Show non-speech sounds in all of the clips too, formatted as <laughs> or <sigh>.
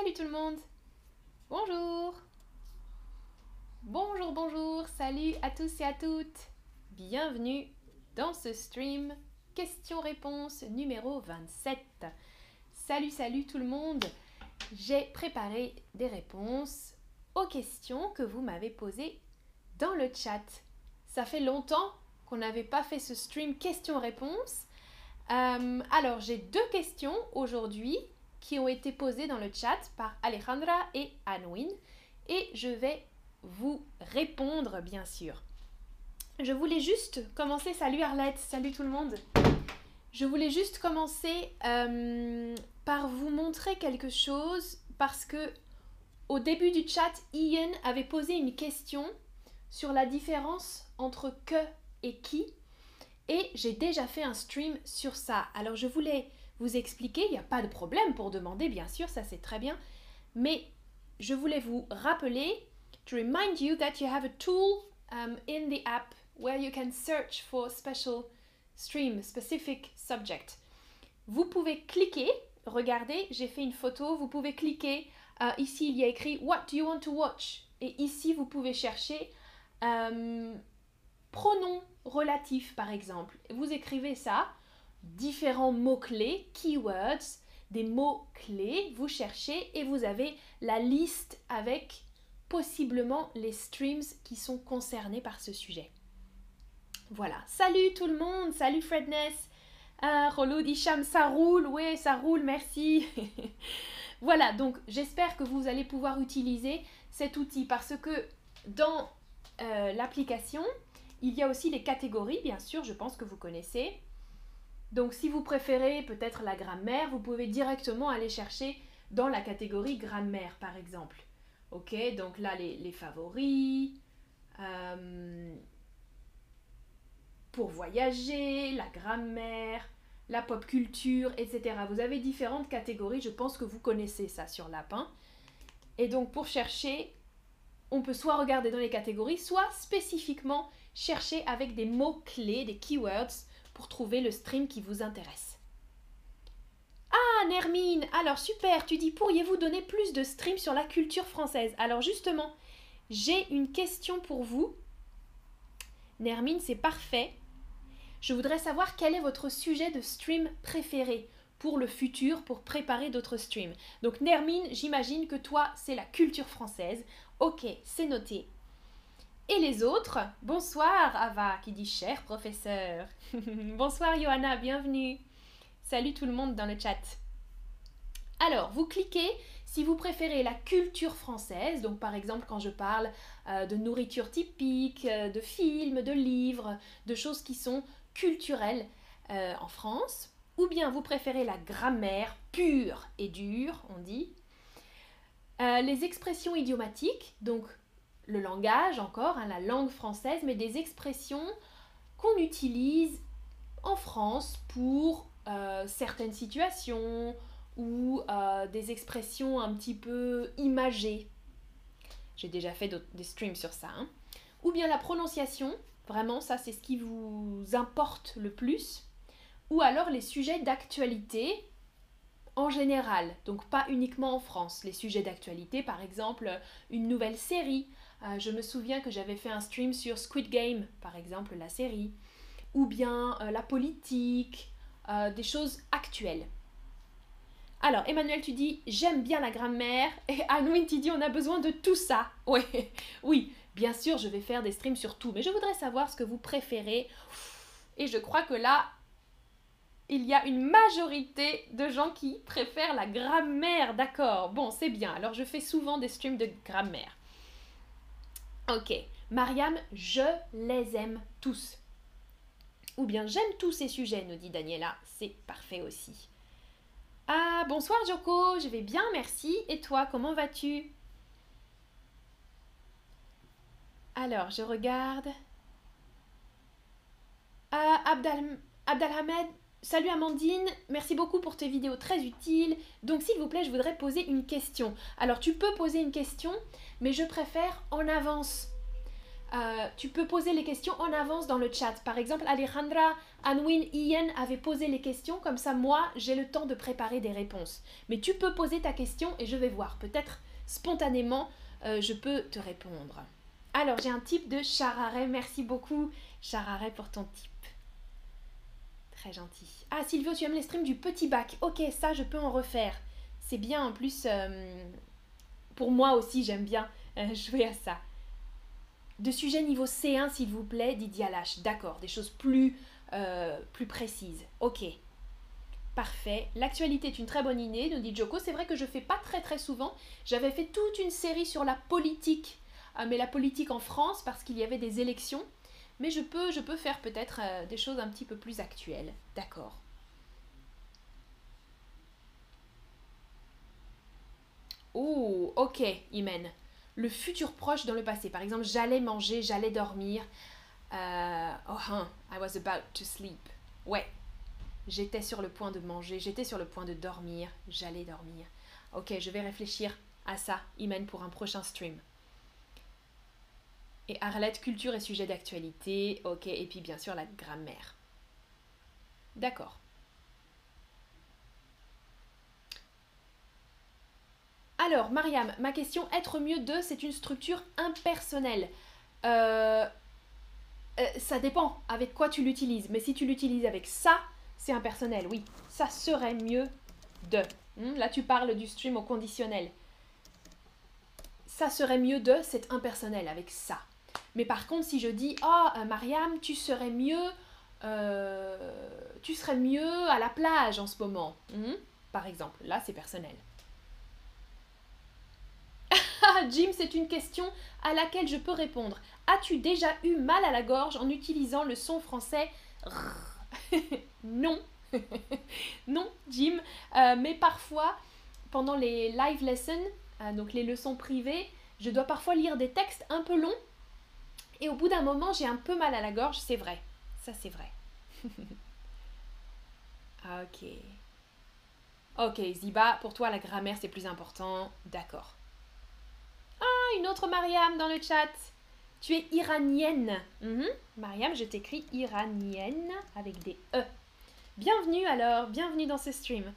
Salut tout le monde Bonjour Bonjour, bonjour, salut à tous et à toutes Bienvenue dans ce stream question-réponse numéro 27. Salut, salut tout le monde J'ai préparé des réponses aux questions que vous m'avez posées dans le chat. Ça fait longtemps qu'on n'avait pas fait ce stream question-réponse. Euh, alors, j'ai deux questions aujourd'hui qui ont été posées dans le chat par Alejandra et Anwin et je vais vous répondre bien sûr. Je voulais juste commencer, salut Arlette, salut tout le monde. Je voulais juste commencer euh, par vous montrer quelque chose parce que au début du chat, Ian avait posé une question sur la différence entre que et qui et j'ai déjà fait un stream sur ça. Alors je voulais vous expliquer, il n'y a pas de problème pour demander, bien sûr, ça c'est très bien, mais je voulais vous rappeler, to remind you that you have a tool um, in the app where you can search for special stream, specific subject. Vous pouvez cliquer, regardez, j'ai fait une photo, vous pouvez cliquer, euh, ici il y a écrit What do you want to watch? Et ici vous pouvez chercher euh, pronom relatif par exemple. Vous écrivez ça, différents mots-clés, keywords, des mots-clés, vous cherchez et vous avez la liste avec possiblement les streams qui sont concernés par ce sujet. Voilà. Salut tout le monde, salut Fredness. Ah, Rolo ça roule, oui, ça roule, merci. <laughs> voilà, donc j'espère que vous allez pouvoir utiliser cet outil parce que dans euh, l'application, il y a aussi les catégories, bien sûr, je pense que vous connaissez. Donc si vous préférez peut-être la grammaire, vous pouvez directement aller chercher dans la catégorie grammaire, par exemple. Ok, donc là, les, favoris, euh, pour voyager, la grammaire, la pop culture, etc. Vous avez différentes catégories, je pense que vous connaissez ça sur Lapin. Et donc pour chercher, on peut soit regarder dans les catégories, soit spécifiquement chercher avec des mots-clés, des keywords, trouver le stream qui vous intéresse. Ah, Nermine Alors super, tu dis pourriez-vous donner plus de streams sur la culture française? Alors justement, j'ai une question pour vous. Nermine, c'est parfait. Je voudrais savoir quel est votre sujet de stream préféré pour le futur, pour préparer d'autres streams. Donc Nermine, j'imagine que toi, c'est la culture française. Ok, c'est noté. Et les autres Bonsoir Ava qui dit cher professeur. <laughs> Bonsoir Johanna, bienvenue. Salut tout le monde dans le chat. Alors, vous cliquez si vous préférez la culture française, donc par exemple quand je parle euh, de nourriture typique, euh, de films, de livres, de choses qui sont culturelles euh, en France, ou bien vous préférez la grammaire pure et dure, on dit, les expressions idiomatiques, donc le langage encore, hein, la langue française, mais des expressions qu'on utilise en France pour euh, certaines situations ou euh, des expressions un petit peu imagées. J'ai déjà fait des streams sur ça. Hein. Ou bien la prononciation, vraiment ça c'est ce qui vous importe le plus. Ou alors les sujets d'actualité en général, donc pas uniquement en France. Les sujets d'actualité, par exemple, une nouvelle série, euh, je me souviens que j'avais fait un stream sur Squid Game, par exemple, la série, ou bien euh, la politique, euh, des choses actuelles. Alors, Emmanuel, tu dis j'aime bien la grammaire, <laughs> et Anouine, tu dis on a besoin de tout ça. <laughs> Oui, oui, bien sûr, je vais faire des streams sur tout, mais je voudrais savoir ce que vous préférez. Et je crois que là, il y a une majorité de gens qui préfèrent la grammaire, d'accord. Bon, c'est bien. Alors, je fais souvent des streams de grammaire. Ok. Mariam, je les aime tous. Ou bien j'aime tous ces sujets, nous dit Daniela. C'est parfait aussi. Ah, bonsoir Joko, je vais bien, merci. Et toi, comment vas-tu? Alors, je regarde. Ah, Abdal, Abdalhamed, salut Amandine, merci beaucoup pour tes vidéos très utiles. Donc, s'il vous plaît, je voudrais poser une question. Alors, tu peux poser une question, mais je préfère en avance. euh, tu peux poser les questions en avance dans le chat. Par exemple, Alejandra, Anwin, Ian avaient posé les questions, comme ça moi j'ai le temps de préparer des réponses. Mais tu peux poser ta question et je vais voir. Peut-être spontanément euh, je peux te répondre. Alors j'ai un type de chararé, merci beaucoup chararé pour ton type. Très gentil. Ah Sylvio, tu aimes les streams du petit bac. Ok, ça je peux en refaire. C'est bien en plus. Euh, pour moi aussi j'aime bien <laughs> jouer à ça de sujets niveau C1, s'il vous plaît, dit Dialash. D'accord, des choses plus, euh, plus précises. Ok. Parfait. L'actualité est une très bonne idée, nous dit Joko. C'est vrai que je fais pas très très souvent. J'avais fait toute une série sur la politique, euh, mais la politique en France parce qu'il y avait des élections. Mais je peux, je peux faire peut-être euh, des choses un petit peu plus actuelles. D'accord. Oh, ok, Imen le futur proche dans le passé. Par exemple, j'allais manger, j'allais dormir. Euh, oh, hein, I was about to sleep. Ouais, j'étais sur le point de manger, j'étais sur le point de dormir, j'allais dormir. Ok, je vais réfléchir à ça, Imen, pour un prochain stream. Et Arlette, culture et sujet d'actualité. Ok, et puis bien sûr la grammaire. D'accord. Alors, Mariam, ma question, être mieux de, c'est une structure impersonnelle. Euh, euh, ça dépend avec quoi tu l'utilises. Mais si tu l'utilises avec ça, c'est impersonnel, oui. Ça serait mieux de. Hmm, là, tu parles du stream au conditionnel. Ça serait mieux de, c'est impersonnel avec ça. Mais par contre, si je dis, oh, Mariam, tu serais mieux, tu serais mieux à la plage en ce moment, hmm, par exemple, là, c'est personnel. <laughs> Jim, c'est une question à laquelle je peux répondre. As-tu déjà eu mal à la gorge en utilisant le son français <laughs> Non. <laughs> non, Jim. Euh, mais parfois, pendant les live lessons, euh, donc les leçons privées, je dois parfois lire des textes un peu longs. Et au bout d'un moment, j'ai un peu mal à la gorge, c'est vrai. Ça, c'est vrai. <laughs> ok. Ok, Ziba, pour toi, la grammaire, c'est plus important. D'accord. Ah, une autre Mariam dans le chat. Tu es iranienne. Mhm. Mariam, je t'écris iranienne avec des E. Bienvenue alors, bienvenue dans ce stream.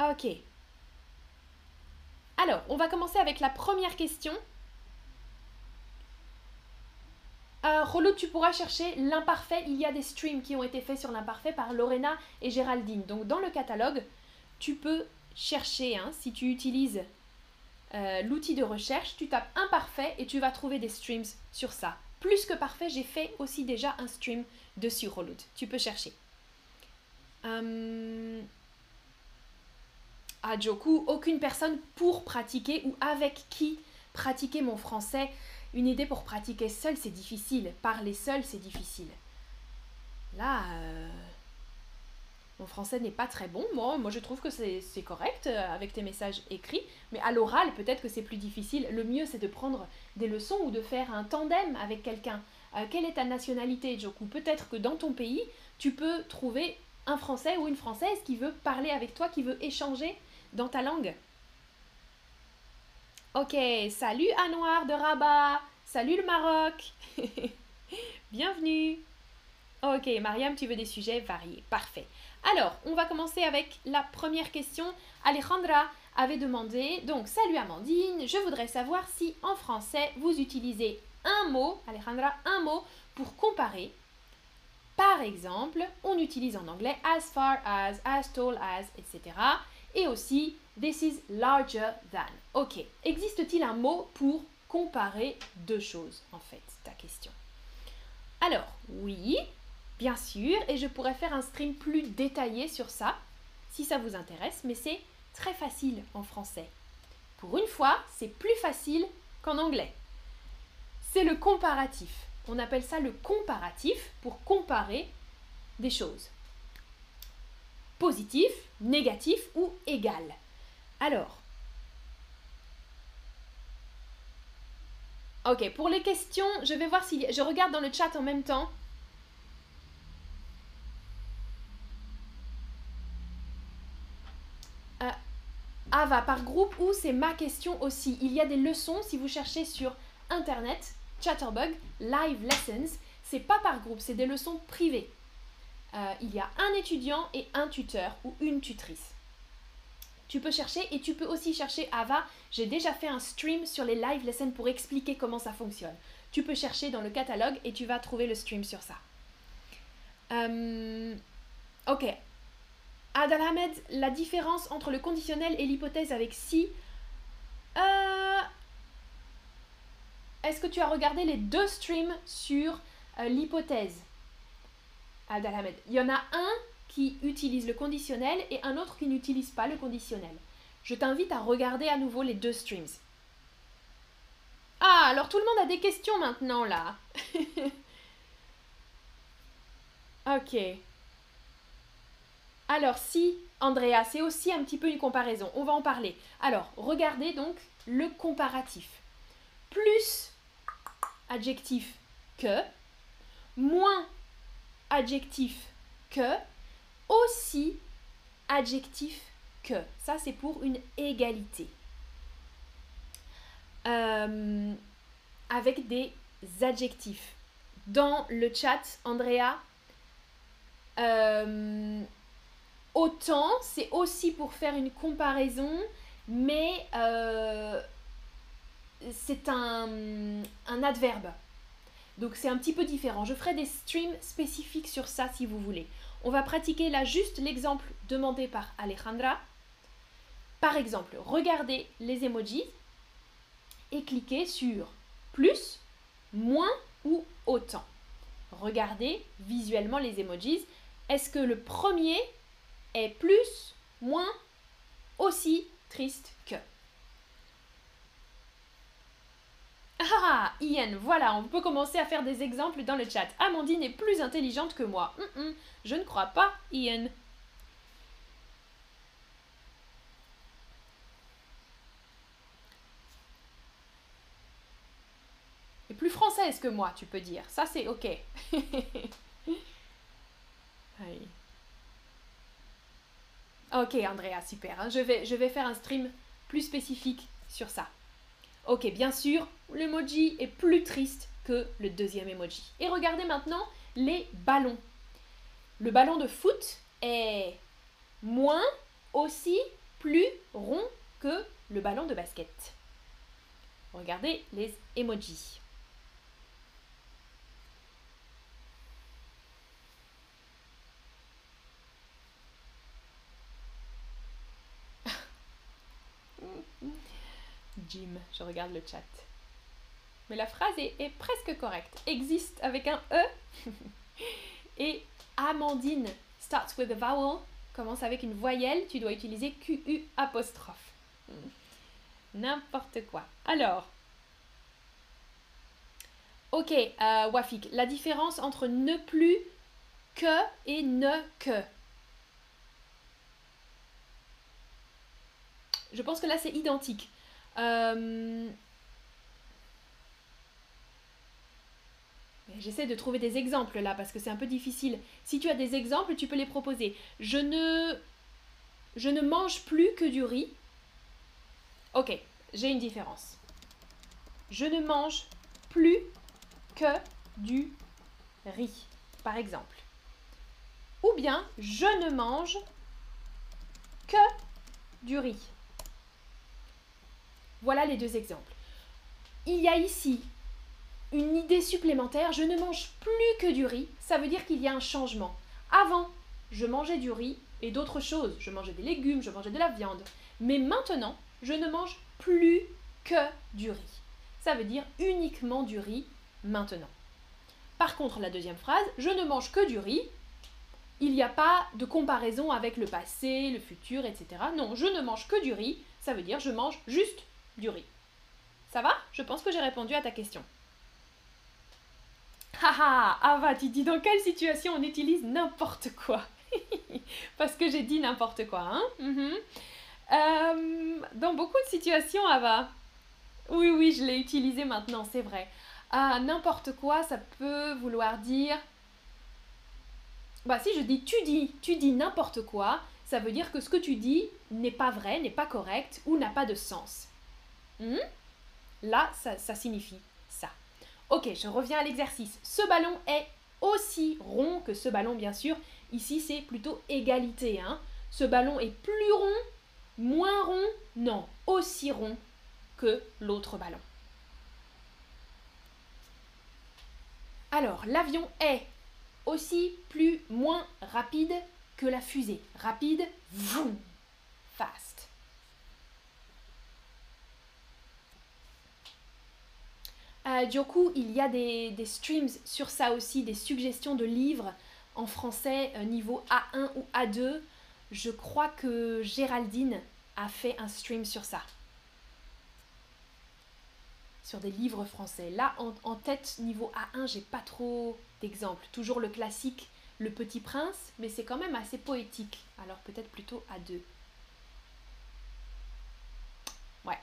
Ok. Alors, on va commencer avec la première question. Euh, tu pourras chercher l'imparfait. Il y a des streams qui ont été faits sur l'imparfait par Lorena et Géraldine. Donc, dans le catalogue, tu peux chercher, hein, si tu utilises euh, l'outil de recherche, tu tapes imparfait et tu vas trouver des streams sur ça. Plus que parfait, j'ai fait aussi déjà un stream dessus, Reload. Tu peux chercher. Euh... Ah, Joku, aucune personne pour pratiquer ou avec qui pratiquer mon français. Une idée pour pratiquer seul, c'est difficile. Parler seul, c'est difficile. Là, euh, mon français n'est pas très bon. Moi, moi je trouve que c'est correct euh, avec tes messages écrits, mais à l'oral, peut-être que c'est plus difficile. Le mieux, c'est de prendre des leçons ou de faire un tandem avec quelqu'un. Euh, quelle est ta nationalité, Joku? Peut-être que dans ton pays, tu peux trouver un Français ou une Française qui veut parler avec toi, qui veut échanger dans ta langue. Ok, salut Anouar de Rabat, salut le Maroc, <laughs> bienvenue. Ok, Mariam, tu veux des sujets variés, parfait. Alors, on va commencer avec la première question. Alejandra avait demandé, donc salut Amandine, je voudrais savoir si en français vous utilisez un mot, Alejandra, un mot pour comparer. Par exemple, on utilise en anglais as far as, as tall as, etc. Et aussi this is larger than. Ok, existe-t-il un mot pour comparer deux choses en fait, ta question? Alors, oui, bien sûr, et je pourrais faire un stream plus détaillé sur ça, si ça vous intéresse, mais c'est très facile en français. Pour une fois, c'est plus facile qu'en anglais. C'est le comparatif. On appelle ça le comparatif pour comparer des choses. Positif, négatif ou égal. Alors, ok, pour les questions, je vais voir si... Je regarde dans le chat en même temps. Ava par groupe ou c'est ma question aussi. Il y a des leçons si vous cherchez sur internet Chatterbug Live Lessons. C'est pas par groupe, c'est des leçons privées. Euh, il y a un étudiant et un tuteur ou une tutrice. Tu peux chercher et tu peux aussi chercher Ava. J'ai déjà fait un stream sur les live lessons pour expliquer comment ça fonctionne. Tu peux chercher dans le catalogue et tu vas trouver le stream sur ça. Euh, ok. Adal Ahmed, la différence entre le conditionnel et l'hypothèse avec si. Euh, est-ce que tu as regardé les deux streams sur euh, l'hypothèse? Adal Ahmed. Il y en a un qui utilise le conditionnel et un autre qui n'utilise pas le conditionnel. Je t'invite à regarder à nouveau les deux streams. Ah, alors tout le monde a des questions maintenant là. <laughs> ok. Alors si, Andrea, c'est aussi un petit peu une comparaison. On va en parler. Alors, regardez donc le comparatif. Plus adjectif que, moins adjectif que, aussi adjectif que. Ça, c'est pour une égalité. Euh, avec des adjectifs. Dans le chat, Andrea, euh, autant, c'est aussi pour faire une comparaison, mais euh, c'est un, un adverbe. Donc c'est un petit peu différent. Je ferai des streams spécifiques sur ça si vous voulez. On va pratiquer là juste l'exemple demandé par Alejandra. Par exemple, regardez les emojis et cliquez sur plus, moins ou autant. Regardez visuellement les emojis. Est-ce que le premier est plus, moins, aussi triste que? Ah, Ian, voilà, on peut commencer à faire des exemples dans le chat. Amandine est plus intelligente que moi. Hum, hum, je ne crois pas, Ian. Et plus française que moi, tu peux dire. Ça, c'est ok. <laughs> Ok, Andrea, super. Hein. Je, vais, je vais faire un stream plus spécifique sur ça. Ok, bien sûr, l'emoji est plus triste que le deuxième emoji. Et regardez maintenant les ballons. Le ballon de foot est moins, aussi, plus rond que le ballon de basket. Regardez les emojis. <laughs> Jim, je regarde le chat. Mais la phrase est, presque correcte. Existe avec un E. <laughs> Et Amandine starts with a vowel, commence avec une voyelle, tu dois utiliser QU apostrophe. N'importe quoi. Alors, ok, euh, Wafik, la différence entre ne plus que et ne que. Je pense que là c'est identique. Euh, j'essaie de trouver des exemples là parce que c'est un peu difficile. Si tu as des exemples, tu peux les proposer. Je ne, je ne mange plus que du riz. Ok, j'ai une différence. Je ne mange plus que du riz, par exemple. Ou bien, je ne mange que du riz. Voilà les deux exemples. Il y a ici une idée supplémentaire, je ne mange plus que du riz, ça veut dire qu'il y a un changement. Avant, je mangeais du riz et d'autres choses, je mangeais des légumes, je mangeais de la viande, mais maintenant, je ne mange plus que du riz. Ça veut dire uniquement du riz maintenant. Par contre, la deuxième phrase, je ne mange que du riz, il n'y a pas de comparaison avec le passé, le futur, etc. Non, je ne mange que du riz, ça veut dire je mange juste du riz. Ça va? Je pense que j'ai répondu à ta question. Haha, Ava, tu dis dans quelle situation on utilise n'importe quoi? <laughs> Parce que j'ai dit n'importe quoi, hein? Mhm. euh, Dans beaucoup de situations, Ava. Oui, oui, je l'ai utilisé maintenant, c'est vrai. Ah, n'importe quoi, ça peut vouloir dire... Bah si je dis tu dis, tu dis n'importe quoi, ça veut dire que ce que tu dis n'est pas vrai, n'est pas correct ou n'a pas de sens. Hmm? Là, ça, signifie ça. Ok, je reviens à l'exercice. Ce ballon est aussi rond que ce ballon, bien sûr. Ici, c'est plutôt égalité. Hein. Ce ballon est plus rond, moins rond, non, aussi rond que l'autre ballon. Alors, l'avion est aussi plus moins rapide que la fusée. Rapide, vroom, Euh, du coup, il y a des, streams sur ça aussi, des suggestions de livres en français euh, niveau A1 ou A2. Je crois que Géraldine a fait un stream sur ça. Sur des livres français. Là, en, tête, niveau A1, j'ai pas trop d'exemples. Toujours le classique Le Petit Prince, mais c'est quand même assez poétique. Alors peut-être plutôt A2. Ouais.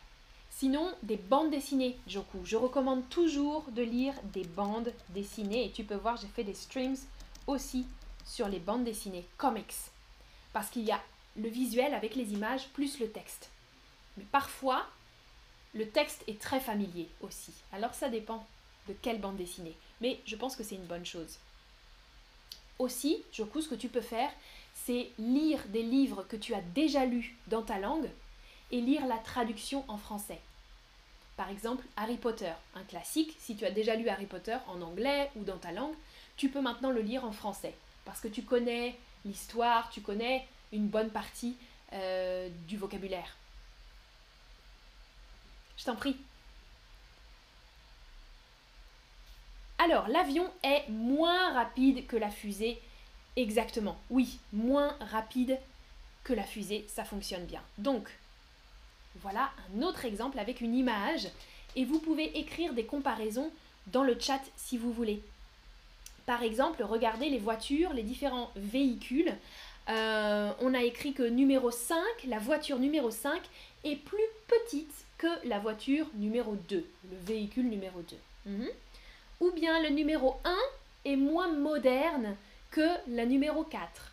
Sinon, des bandes dessinées, Joku. Je recommande toujours de lire des bandes dessinées. Et tu peux voir, j'ai fait des streams aussi sur les bandes dessinées, comics. Parce qu'il y a le visuel avec les images plus le texte. Mais parfois, le texte est très familier aussi. Alors ça dépend de quelle bande dessinée. Mais je pense que c'est une bonne chose. Aussi, coup, ce que tu peux faire, c'est lire des livres que tu as déjà lus dans ta langue et lire la traduction en français. Par exemple, Harry Potter, un classique, si tu as déjà lu Harry Potter en anglais ou dans ta langue, tu peux maintenant le lire en français. Parce que tu connais l'histoire, tu connais une bonne partie euh, du vocabulaire. Je t'en prie. Alors, l'avion est moins rapide que la fusée. Exactement. Oui, moins rapide que la fusée, ça fonctionne bien. Donc, voilà un autre exemple avec une image. Et vous pouvez écrire des comparaisons dans le chat si vous voulez. Par exemple, regardez les voitures, les différents véhicules. Euh, on a écrit que numéro 5, la voiture numéro 5 est plus petite que la voiture numéro 2, le véhicule numéro 2. Mhm. Ou bien le numéro 1 est moins moderne que la numéro 4.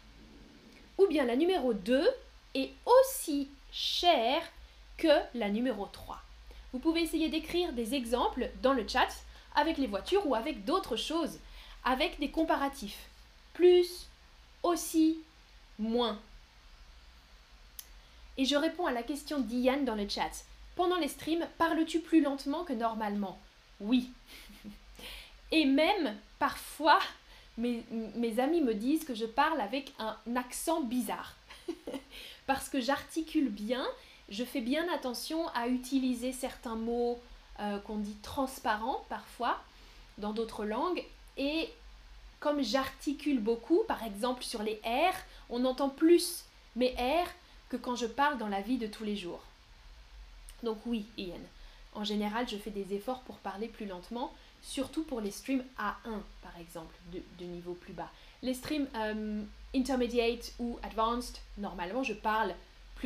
Ou bien la numéro 2 est aussi chère que la numéro 3. Vous pouvez essayer d'écrire des exemples dans le chat avec les voitures ou avec d'autres choses, avec des comparatifs. Plus, aussi, moins. Et je réponds à la question d'Ian dans le chat. Pendant les streams, parles-tu plus lentement que normalement? Oui. <laughs> Et même, parfois, mes, mes, amis me disent que je parle avec un accent bizarre. <laughs> Parce que j'articule bien, je fais bien attention à utiliser certains mots euh, qu'on dit transparents parfois dans d'autres langues. Et comme j'articule beaucoup, par exemple sur les R, on entend plus mes R que quand je parle dans la vie de tous les jours. Donc oui, Ian. En général, je fais des efforts pour parler plus lentement, surtout pour les streams A1, par exemple, de, niveau plus bas. Les streams euh, intermediate ou advanced, normalement, je parle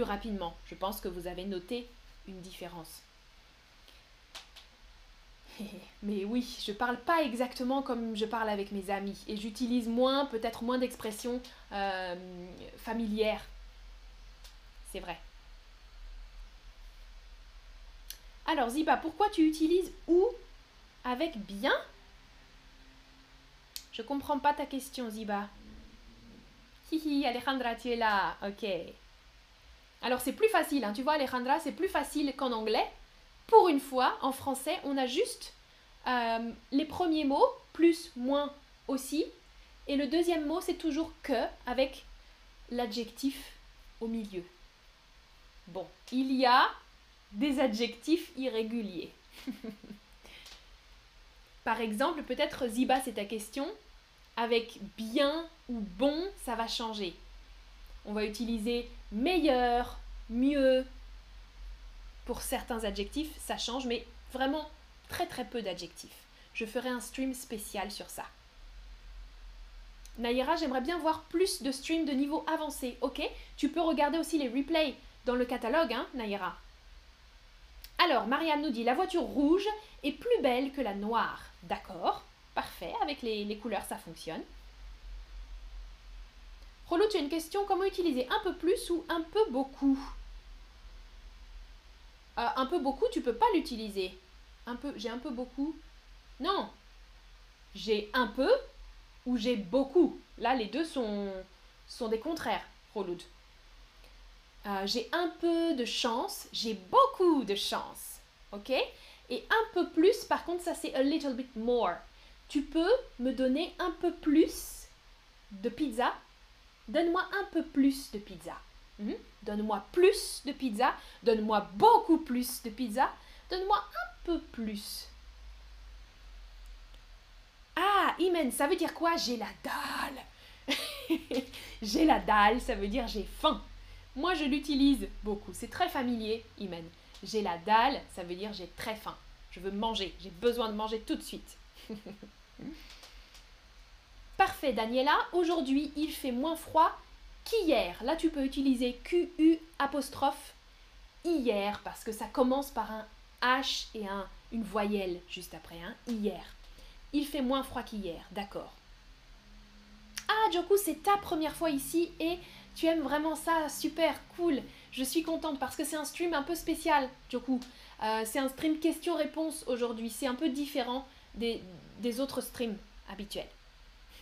rapidement. Je pense que vous avez noté une différence. <laughs> Mais oui, je parle pas exactement comme je parle avec mes amis et j'utilise moins, peut-être moins d'expressions euh, familières. C'est vrai. Alors Ziba, pourquoi tu utilises ou avec bien? Je comprends pas ta question Ziba. Hihi, Alejandra, tu es là. Ok. Alors c'est plus facile, hein. tu vois Alejandra, c'est plus facile qu'en anglais. Pour une fois, en français, on a juste euh, les premiers mots, plus, moins, aussi. Et le deuxième mot, c'est toujours que, avec l'adjectif au milieu. Bon, il y a des adjectifs irréguliers. <laughs> Par exemple, peut-être Ziba, c'est ta question. Avec bien ou bon, ça va changer. On va utiliser meilleur, mieux. Pour certains adjectifs, ça change, mais vraiment très très peu d'adjectifs. Je ferai un stream spécial sur ça. Naïra, j'aimerais bien voir plus de streams de niveau avancé. Ok, tu peux regarder aussi les replays dans le catalogue, hein, Naïra. Alors, Marianne nous dit la voiture rouge est plus belle que la noire. D'accord, parfait, avec les, les couleurs ça fonctionne. Rolo, tu as une question, comment utiliser un peu plus ou un peu beaucoup euh, Un peu beaucoup, tu peux pas l'utiliser. Un peu, j'ai un peu beaucoup. Non, j'ai un peu ou j'ai beaucoup. Là, les deux sont, sont des contraires, Roloud. Euh, j'ai un peu de chance, j'ai beaucoup de chance. Ok? Et un peu plus, par contre, ça c'est a little bit more. Tu peux me donner un peu plus de pizza Donne-moi un peu plus de pizza. Hmm? Donne-moi plus de pizza. Donne-moi beaucoup plus de pizza. Donne-moi un peu plus. Ah, Imen, ça veut dire quoi? J'ai la dalle. <laughs> j'ai la dalle, ça veut dire j'ai faim. Moi, je l'utilise beaucoup. C'est très familier, Imen. J'ai la dalle, ça veut dire j'ai très faim. Je veux manger. J'ai besoin de manger tout de suite. <laughs> Parfait, Daniela. Aujourd'hui, il fait moins froid qu'hier. Là, tu peux utiliser QU apostrophe hier parce que ça commence par un H et un, une voyelle juste après. Hein, hier. Il fait moins froid qu'hier, d'accord. Ah, Joku, c'est ta première fois ici et tu aimes vraiment ça, super, cool. Je suis contente parce que c'est un stream un peu spécial, Joku. Euh, c'est un stream question-réponse aujourd'hui. C'est un peu différent des, des autres streams habituels.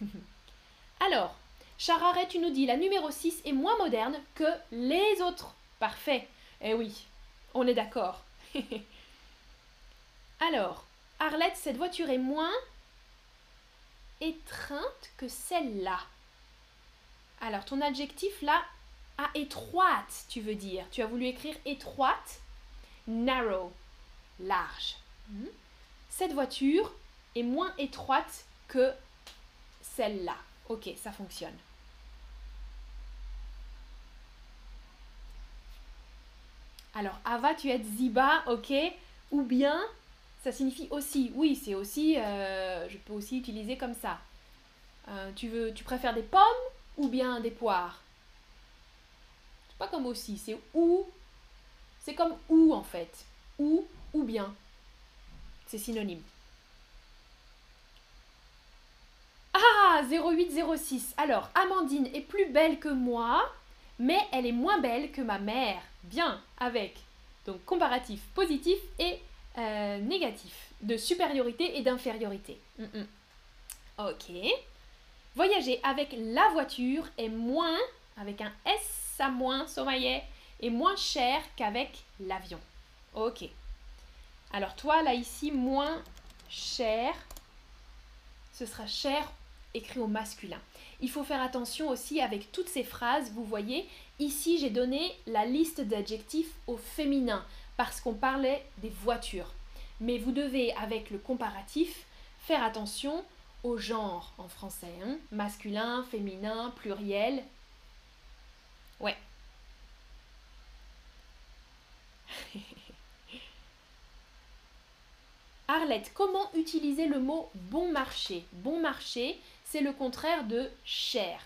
<laughs> Alors, Chararet, tu nous dis la numéro 6 est moins moderne que les autres. Parfait. Eh oui, on est d'accord. <laughs> Alors, Arlette, cette voiture est moins étreinte que celle-là. Alors, ton adjectif là, à étroite, tu veux dire. Tu as voulu écrire étroite, narrow, large. Hmm? Cette voiture est moins étroite que celle-là. Ok, ça fonctionne. Alors, Ava, tu es Ziba, ok. Ou bien, ça signifie aussi. Oui, c'est aussi, euh, je peux aussi utiliser comme ça. Euh, tu, veux, tu préfères des pommes ou bien des poires? C'est pas comme aussi, c'est ou. C'est comme ou en fait. Ou ou bien. C'est synonyme. Ah, 0806. Alors, Amandine est plus belle que moi, mais elle est moins belle que ma mère. Bien, avec. Donc, comparatif positif et euh, négatif. De supériorité et d'infériorité. Mm, mm. Ok. Voyager avec la voiture est moins, avec un S à moins, sommaillet, est moins cher qu'avec l'avion. Ok. Alors toi, là, ici, moins cher, ce sera cher écrit au masculin. Il faut faire attention aussi avec toutes ces phrases, vous voyez, ici j'ai donné la liste d'adjectifs au féminin parce qu'on parlait des voitures. Mais vous devez, avec le comparatif, faire attention au genre en français. Hein. masculin, féminin, pluriel. Ouais. <laughs> Arlette, comment utiliser le mot bon marché? Bon marché, c'est le contraire de cher.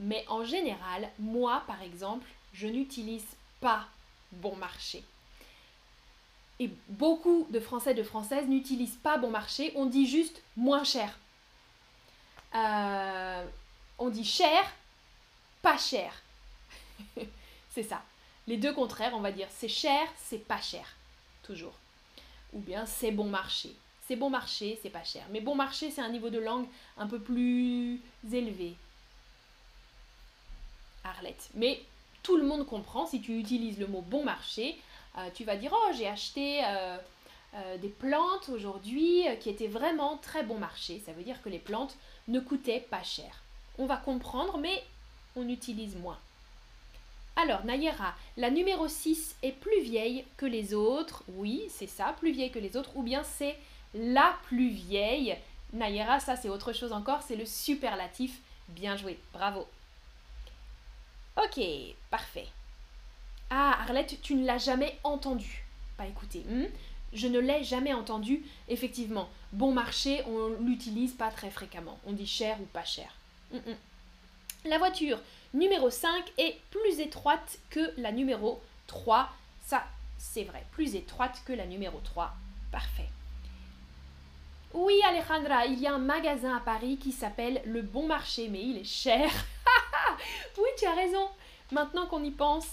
Mais en général, moi par exemple, je n'utilise pas bon marché. Et beaucoup de Français et de Françaises n'utilisent pas bon marché, on dit juste moins cher. Euh, on dit cher, pas cher. <laughs> c'est ça. Les deux contraires, on va dire c'est cher, c'est pas cher. Toujours. Ou bien c'est bon marché. C'est bon marché, c'est pas cher. Mais bon marché, c'est un niveau de langue un peu plus élevé. Arlette. Mais tout le monde comprend, si tu utilises le mot bon marché, euh, tu vas dire, oh, j'ai acheté euh, euh, des plantes aujourd'hui qui étaient vraiment très bon marché. Ça veut dire que les plantes ne coûtaient pas cher. On va comprendre, mais on utilise moins. Alors, Nayera, la numéro 6 est plus vieille que les autres. Oui, c'est ça, plus vieille que les autres. Ou bien c'est la plus vieille. Nayera, ça c'est autre chose encore, c'est le superlatif. Bien joué, bravo. Ok, parfait. Ah, Arlette, tu ne l'as jamais entendu. Pas écouté. Hmm? Je ne l'ai jamais entendu. Effectivement, bon marché, on l'utilise pas très fréquemment. On dit cher ou pas cher. Hmm, hmm. La voiture numéro 5 est plus étroite que la numéro 3. Ça, c'est vrai. Plus étroite que la numéro 3. Parfait. Oui, Alejandra, il y a un magasin à Paris qui s'appelle Le Bon Marché, mais il est cher. <laughs> oui, tu as raison. Maintenant qu'on y pense,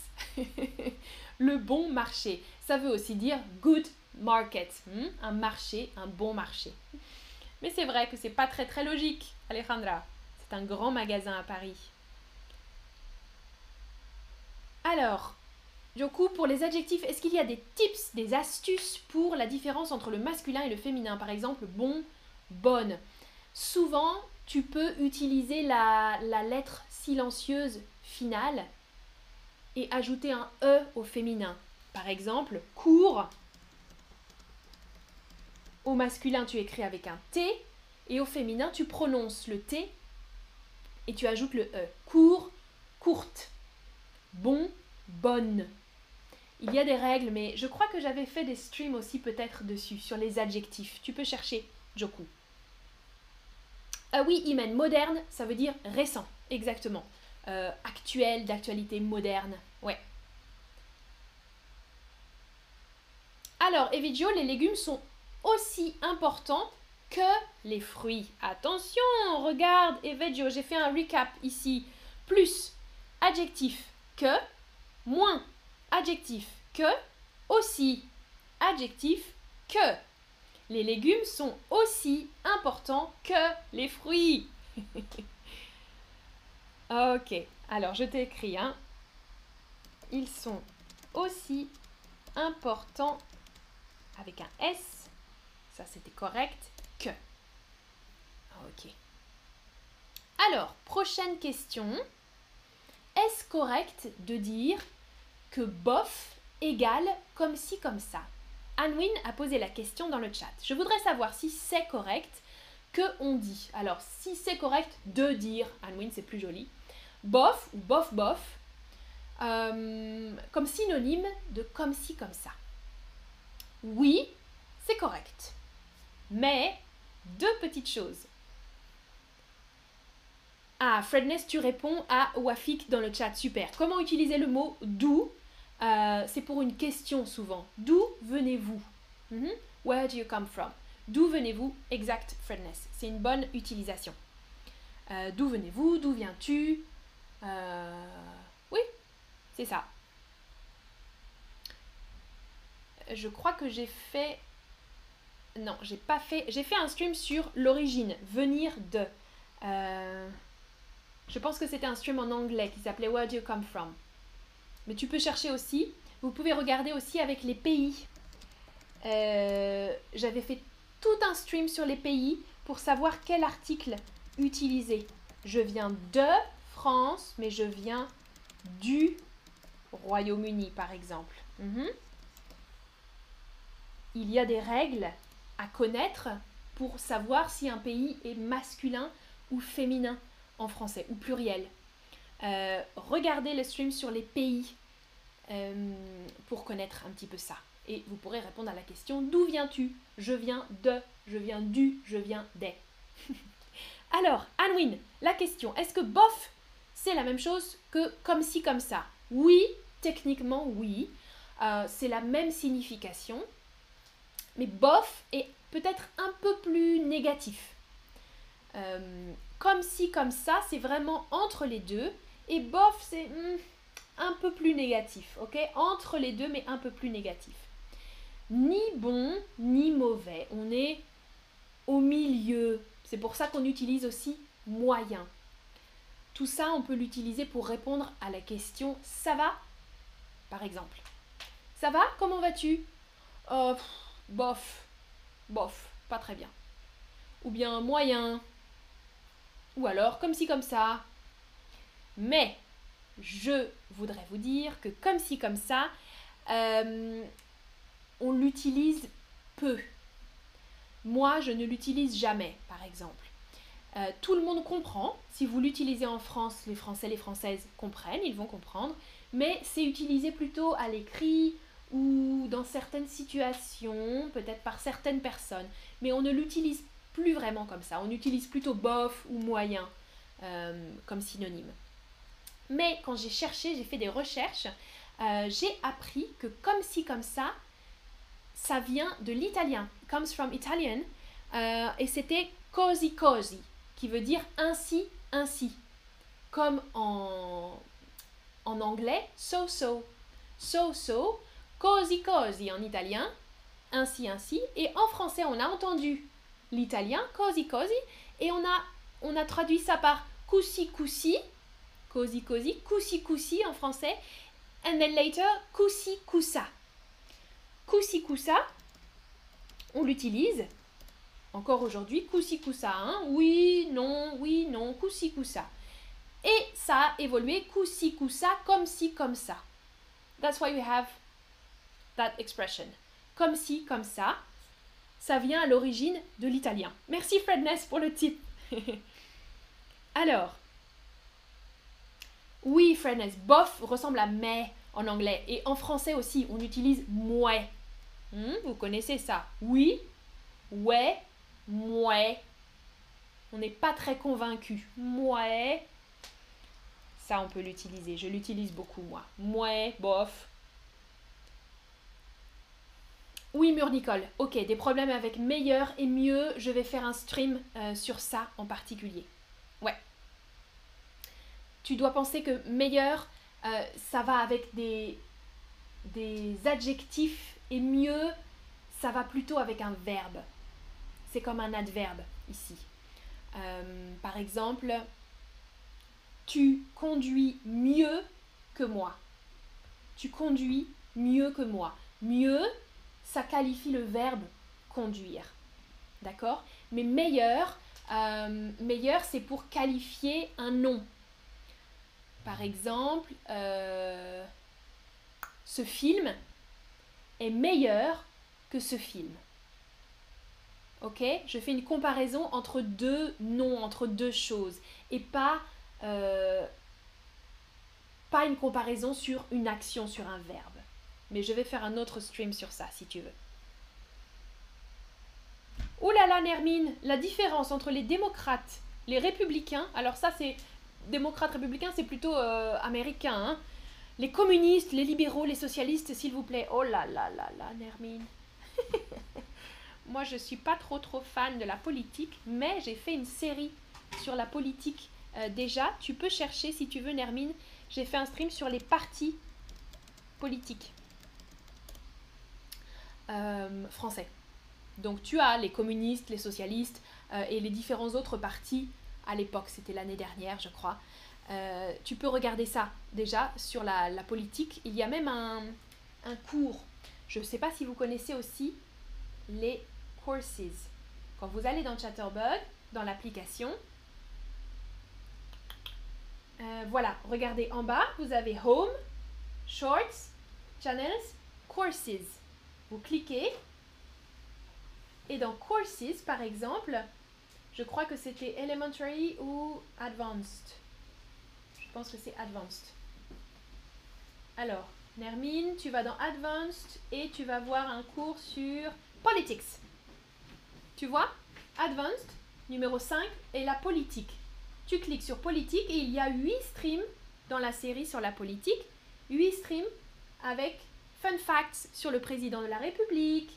<laughs> le bon marché, ça veut aussi dire good market, hmm? un marché, un bon marché. Mais c'est vrai que c'est pas très très logique, Alejandra. C'est un grand magasin à Paris. Alors, du coup, pour les adjectifs, est-ce qu'il y a des tips, des astuces pour la différence entre le masculin et le féminin? Par exemple, bon, bonne. Souvent, tu peux utiliser la, la lettre silencieuse finale et ajouter un E au féminin. Par exemple, court. Au masculin, tu écris avec un T et au féminin, tu prononces le T et tu ajoutes le E. Court, courte. Bon, bonne. Il y a des règles, mais je crois que j'avais fait des streams aussi peut-être dessus, sur les adjectifs. Tu peux chercher, Joku. Ah oui, Imen, moderne, ça veut dire récent, exactement. Euh, actuel, d'actualité moderne, ouais. Alors, Evidio, les légumes sont aussi importants que les fruits. Attention, regarde, Evidio, j'ai fait un recap ici. Plus adjectif que, moins adjectif que, aussi adjectif que. Les légumes sont aussi importants que les fruits. <laughs> ok, alors je t'écris, hein. Ils sont aussi importants avec un S. Ça, c'était correct. Que. Ok. Alors, prochaine question. Est-ce correct de dire que bof égale comme ci, comme ça? Anwin a posé la question dans le chat. Je voudrais savoir si c'est correct que on dit. Alors, si c'est correct de dire, Anwin, c'est plus joli, bof ou bof bof, euh, comme synonyme de comme ci, comme ça. Oui, c'est correct. Mais, deux petites choses. Ah, Fredness, tu réponds à Wafik dans le chat. Super. Comment utiliser le mot d'où euh, C'est pour une question souvent. D'où venez-vous? Mhm. Where do you come from D'où venez-vous? Exact, Fredness. C'est une bonne utilisation. Euh, d'où venez-vous D'où viens-tu? Euh, Oui, c'est ça. Je crois que j'ai fait. Non, j'ai pas fait. J'ai fait un stream sur l'origine, venir de. Je pense que c'était un stream en anglais qui s'appelait Where do you come from? Mais tu peux chercher aussi. Vous pouvez regarder aussi avec les pays. Euh, j'avais fait tout un stream sur les pays pour savoir quel article utiliser. Je viens de France, mais je viens du Royaume-Uni, par exemple. Mhm. Il y a des règles à connaître pour savoir si un pays est masculin ou féminin français ou pluriel. Euh, regardez le stream sur les pays euh, pour connaître un petit peu ça. Et vous pourrez répondre à la question d'où viens-tu? Je viens de, je viens du, je viens des. <laughs> Alors, Anwin, la question, est-ce que bof, c'est la même chose que comme si, comme ça? Oui, techniquement, oui. Euh, c'est la même signification. Mais bof est peut-être un peu plus négatif. Comme si, comme ça, c'est vraiment entre les deux. Et bof, c'est hmm, un peu plus négatif, ok? Entre les deux, mais un peu plus négatif. Ni bon, ni mauvais. On est au milieu. C'est pour ça qu'on utilise aussi moyen. Tout ça, on peut l'utiliser pour répondre à la question ça va? Par exemple. Ça va? Comment vas-tu? Oh, bof. Bof. Pas très bien. Ou bien moyen. Ou alors comme ci comme ça. Mais je voudrais vous dire que comme ci comme ça, euh, on l'utilise peu. Moi, je ne l'utilise jamais, par exemple. Euh, tout le monde comprend. Si vous l'utilisez en France, les Français, les Françaises comprennent, ils vont comprendre. Mais c'est utilisé plutôt à l'écrit ou dans certaines situations, peut-être par certaines personnes. Mais on ne l'utilise plus vraiment comme ça. On utilise plutôt bof ou moyen euh, comme synonyme. Mais quand j'ai cherché, j'ai fait des recherches, euh, j'ai appris que comme ci, comme ça, ça vient de l'italien, comes from Italian, euh, et c'était così così, qui veut dire ainsi, ainsi. Comme en, en anglais, so so. So so, così così en italien, ainsi, ainsi. Et en français, on a entendu l'italien, cosi cosi, et on a, on a traduit ça par coussi coussi, cosi cosi, coussi coussi en français, and then later coussi coussa. Coussi coussa, on l'utilise encore aujourd'hui, coussi coussa, hein? oui, non, oui, non, coussi coussa. Et ça a évolué coussi coussa, comme si, comme ça. That's why we have that expression. Comme si, comme ça. Ça vient à l'origine de l'italien. Merci Fredness pour le tip. <laughs> Alors, oui Fredness, bof ressemble à mais en anglais. Et en français aussi, on utilise mouais. Hmm, vous connaissez ça? Oui, ouais, mouais. On n'est pas très convaincu. Mouais. Ça, on peut l'utiliser. Je l'utilise beaucoup, moi. Mouais, bof. Oui, Nicole. Ok, des problèmes avec meilleur et mieux. Je vais faire un stream euh, sur ça en particulier. Ouais. Tu dois penser que meilleur, euh, ça va avec des, des adjectifs et mieux, ça va plutôt avec un verbe. C'est comme un adverbe ici. Euh, par exemple, tu conduis mieux que moi. Tu conduis mieux que moi. Mieux, ça qualifie le verbe conduire. D'accord? Mais meilleur, euh, meilleur, c'est pour qualifier un nom. Par exemple, euh, ce film est meilleur que ce film. Ok? Je fais une comparaison entre deux noms, entre deux choses, et pas, euh, pas une comparaison sur une action, sur un verbe. Mais je vais faire un autre stream sur ça, si tu veux. Oh là là, Nermine, la différence entre les démocrates, les républicains, alors ça c'est, démocrates républicains c'est plutôt euh, américain, hein. les communistes, les libéraux, les socialistes, s'il vous plaît. Oh là là là là, Nermine. <laughs> Moi, je suis pas trop trop fan de la politique, mais j'ai fait une série sur la politique euh, déjà. Tu peux chercher si tu veux, Nermine. J'ai fait un stream sur les partis politiques euh, français. Donc tu as les communistes, les socialistes euh, et les différents autres partis à l'époque, c'était l'année dernière, je crois. tu peux regarder ça déjà sur la, politique. Il y a même un, un cours. Je ne sais pas si vous connaissez aussi les courses. Quand vous allez dans Chatterbug, dans l'application, euh, voilà, regardez en bas, vous avez Home, Shorts, Channels, Courses. Vous cliquez et dans Courses, par exemple, je crois que c'était Elementary ou Advanced. Je pense que c'est Advanced. Alors, Nermine, tu vas dans Advanced et tu vas voir un cours sur Politics. Tu vois? Advanced, numéro 5, et la politique. Tu cliques sur politique et il y a 8 streams dans la série sur la politique. 8 streams avec fun facts sur le président de la République,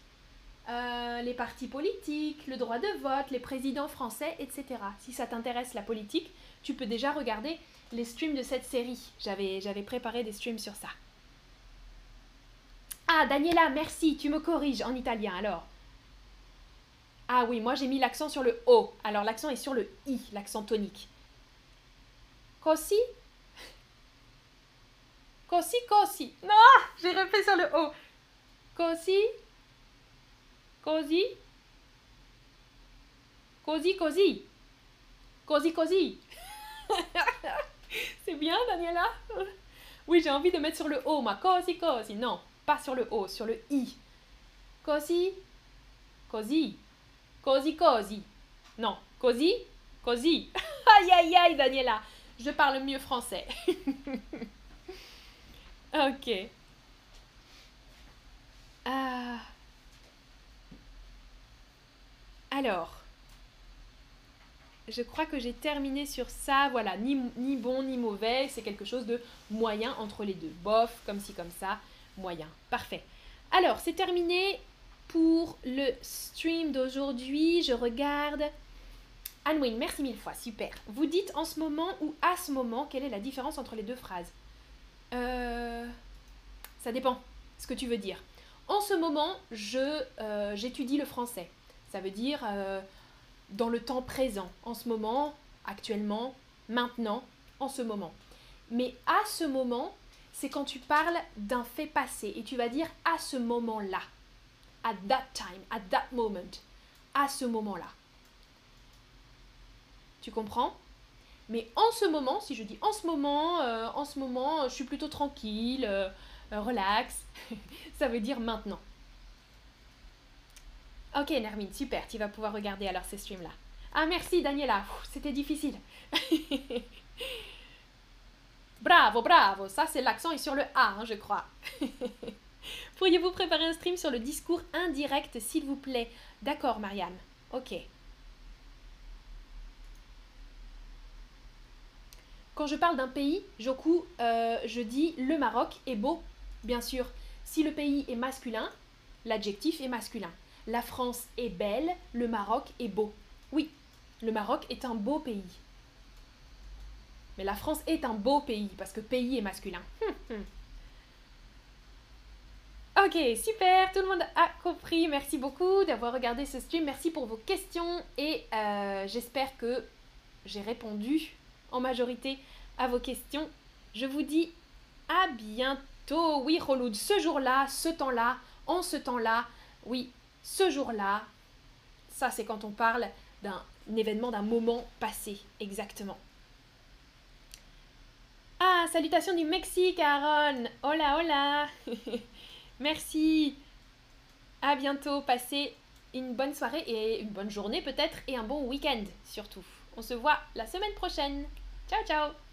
euh, les partis politiques, le droit de vote, les présidents français, etc. Si ça t'intéresse la politique, tu peux déjà regarder les streams de cette série. J'avais préparé des streams sur ça. Ah, Daniela, merci, tu me corriges en italien alors. Ah oui, moi j'ai mis l'accent sur le O. Alors l'accent est sur le I, l'accent tonique. Così Così, così. Non, j'ai refait sur le O. Così Così Così, così. Così, così. <laughs> C'est bien, Daniela Oui, j'ai envie de mettre sur le O, ma così, così. Non, pas sur le O, sur le I. Così Così Così così. Non, così, così. <laughs> aïe aïe aïe, Daniela. Je parle mieux français. <laughs> ok. Ah. Alors, je crois que j'ai terminé sur ça. Voilà, ni, ni bon ni mauvais. C'est quelque chose de moyen entre les deux. Bof, comme ci, comme ça. Moyen. Parfait. Alors, c'est terminé pour le stream d'aujourd'hui. Je regarde. Anwin, merci mille fois, super. Vous dites en ce moment ou à ce moment, quelle est la différence entre les deux phrases? Euh, Ça dépend ce que tu veux dire. En ce moment, euh, j'étudie le français. Ça veut dire euh, dans le temps présent, en ce moment, actuellement, maintenant, en ce moment. Mais à ce moment, c'est quand tu parles d'un fait passé et tu vas dire à ce moment-là. At that time, at that moment. À ce moment-là. Tu comprends? Mais en ce moment, si je dis en ce moment, euh, en ce moment, je suis plutôt tranquille, euh, euh, relax, <laughs> ça veut dire maintenant. Ok, Nermine, super, tu vas pouvoir regarder alors ces streams-là. Ah, merci, Daniela, c'était difficile. <laughs> bravo, bravo, ça c'est l'accent et sur le A, hein, je crois. <laughs> Pourriez-vous préparer un stream sur le discours indirect, s'il vous plaît? D'accord, Marianne. Ok. Quand je parle d'un pays, Joku, euh, je dis le Maroc est beau, bien sûr. Si le pays est masculin, l'adjectif est masculin. La France est belle, le Maroc est beau. Oui, le Maroc est un beau pays. Mais la France est un beau pays, parce que pays est masculin. Hum, hum. Ok, super, tout le monde a compris. Merci beaucoup d'avoir regardé ce stream. Merci pour vos questions et euh, j'espère que j'ai répondu en majorité à vos questions. Je vous dis à bientôt. Oui, Roloud, ce jour-là, ce temps-là, en ce temps-là, oui, ce jour-là, ça c'est quand on parle d'un événement, d'un moment passé, exactement. Ah, salutations du Mexique, Aaron. Hola, hola. <laughs> Merci. À bientôt. Passez une bonne soirée et une bonne journée peut-être et un bon week-end surtout. On se voit la semaine prochaine. Chao, chao.